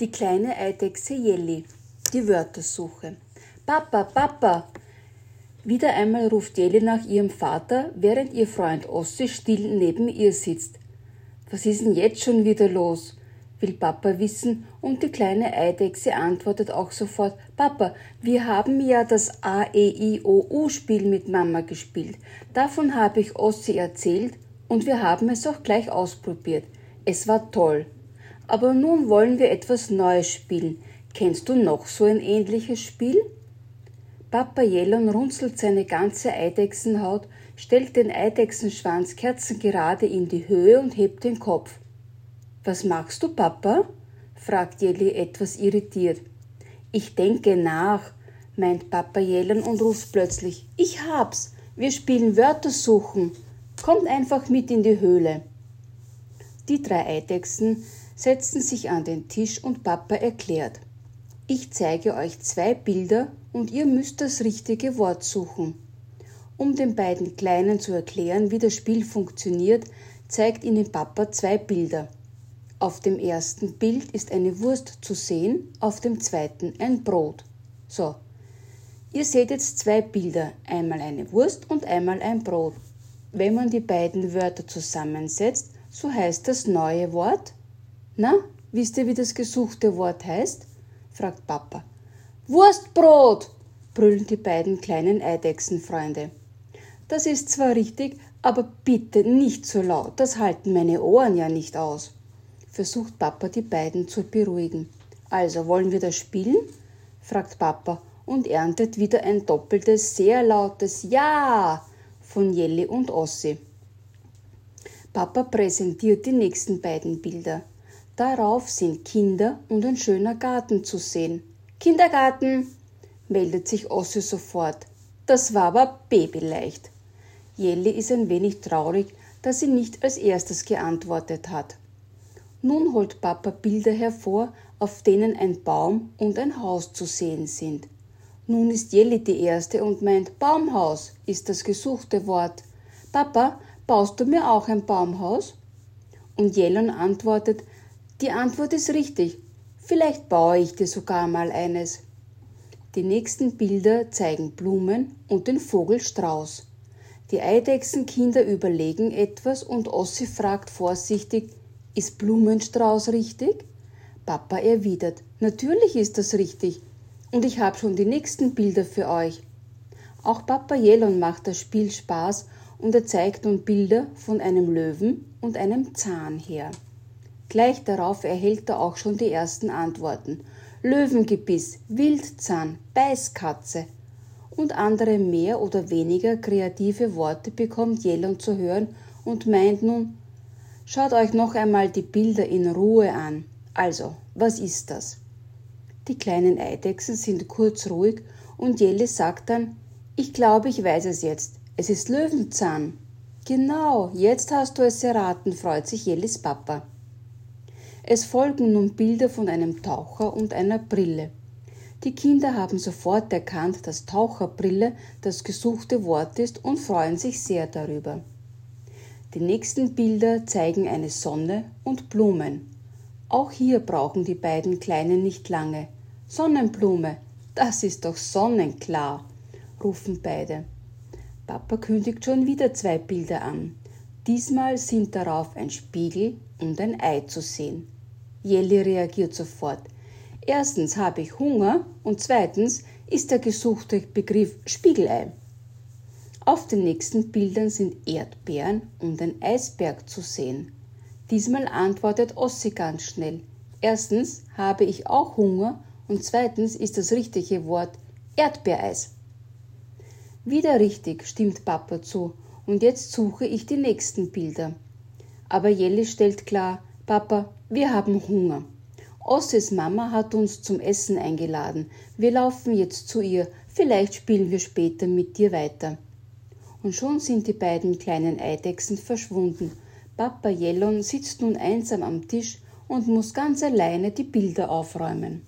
Die kleine Eidechse Jelly. Die Wörtersuche. Papa, Papa! Wieder einmal ruft Jelly nach ihrem Vater, während ihr Freund Ossi still neben ihr sitzt. Was ist denn jetzt schon wieder los? will Papa wissen, und die kleine Eidechse antwortet auch sofort Papa, wir haben ja das A E I O U Spiel mit Mama gespielt. Davon habe ich Ossi erzählt und wir haben es auch gleich ausprobiert. Es war toll. Aber nun wollen wir etwas Neues spielen. Kennst du noch so ein ähnliches Spiel? Papa Jellon runzelt seine ganze Eidechsenhaut, stellt den Eidechsenschwanz kerzengerade in die Höhe und hebt den Kopf. Was machst du, Papa? fragt Jelly etwas irritiert. Ich denke nach, meint Papa Jellon und ruft plötzlich. Ich hab's. Wir spielen Wörter suchen. Kommt einfach mit in die Höhle. Die drei Eidechsen setzten sich an den Tisch und Papa erklärt. Ich zeige euch zwei Bilder und ihr müsst das richtige Wort suchen. Um den beiden Kleinen zu erklären, wie das Spiel funktioniert, zeigt ihnen Papa zwei Bilder. Auf dem ersten Bild ist eine Wurst zu sehen, auf dem zweiten ein Brot. So, ihr seht jetzt zwei Bilder, einmal eine Wurst und einmal ein Brot. Wenn man die beiden Wörter zusammensetzt, so heißt das neue Wort na, wisst ihr, wie das gesuchte Wort heißt? fragt Papa. Wurstbrot! brüllen die beiden kleinen Eidechsenfreunde. Das ist zwar richtig, aber bitte nicht so laut, das halten meine Ohren ja nicht aus. Versucht Papa die beiden zu beruhigen. Also wollen wir das spielen? fragt Papa und erntet wieder ein doppeltes, sehr lautes Ja von Jelly und Ossi. Papa präsentiert die nächsten beiden Bilder. Darauf sind Kinder und ein schöner Garten zu sehen. Kindergarten! meldet sich Ossi sofort. Das war aber babyleicht. Jelly ist ein wenig traurig, dass sie nicht als erstes geantwortet hat. Nun holt Papa Bilder hervor, auf denen ein Baum und ein Haus zu sehen sind. Nun ist Jelly die erste und meint, Baumhaus ist das gesuchte Wort. Papa, baust du mir auch ein Baumhaus? Und Jellon antwortet, die Antwort ist richtig. Vielleicht baue ich dir sogar mal eines. Die nächsten Bilder zeigen Blumen und den Vogel Strauß. Die Eidechsenkinder überlegen etwas und Ossi fragt vorsichtig, ist Blumenstrauß richtig? Papa erwidert, natürlich ist das richtig. Und ich habe schon die nächsten Bilder für euch. Auch Papa Jelon macht das Spiel Spaß und er zeigt nun Bilder von einem Löwen und einem Zahn her. Gleich darauf erhält er auch schon die ersten Antworten. Löwengebiss, Wildzahn, Beißkatze und andere mehr oder weniger kreative Worte bekommt Jelon zu hören und meint nun, schaut euch noch einmal die Bilder in Ruhe an. Also, was ist das? Die kleinen Eidechsen sind kurz ruhig und Jelle sagt dann, ich glaube, ich weiß es jetzt. Es ist Löwenzahn. Genau, jetzt hast du es erraten, freut sich Jellis Papa. Es folgen nun Bilder von einem Taucher und einer Brille. Die Kinder haben sofort erkannt, dass Taucherbrille das gesuchte Wort ist und freuen sich sehr darüber. Die nächsten Bilder zeigen eine Sonne und Blumen. Auch hier brauchen die beiden Kleinen nicht lange. Sonnenblume, das ist doch sonnenklar, rufen beide. Papa kündigt schon wieder zwei Bilder an. Diesmal sind darauf ein Spiegel und ein Ei zu sehen. Jelly reagiert sofort. Erstens habe ich Hunger und zweitens ist der gesuchte Begriff Spiegelei. Auf den nächsten Bildern sind Erdbeeren und ein Eisberg zu sehen. Diesmal antwortet Ossi ganz schnell. Erstens habe ich auch Hunger und zweitens ist das richtige Wort Erdbeereis. Wieder richtig, stimmt Papa zu, und jetzt suche ich die nächsten Bilder. Aber Jelly stellt klar, Papa, wir haben Hunger. Ossis Mama hat uns zum Essen eingeladen. Wir laufen jetzt zu ihr. Vielleicht spielen wir später mit dir weiter. Und schon sind die beiden kleinen Eidechsen verschwunden. Papa Jellon sitzt nun einsam am Tisch und muss ganz alleine die Bilder aufräumen.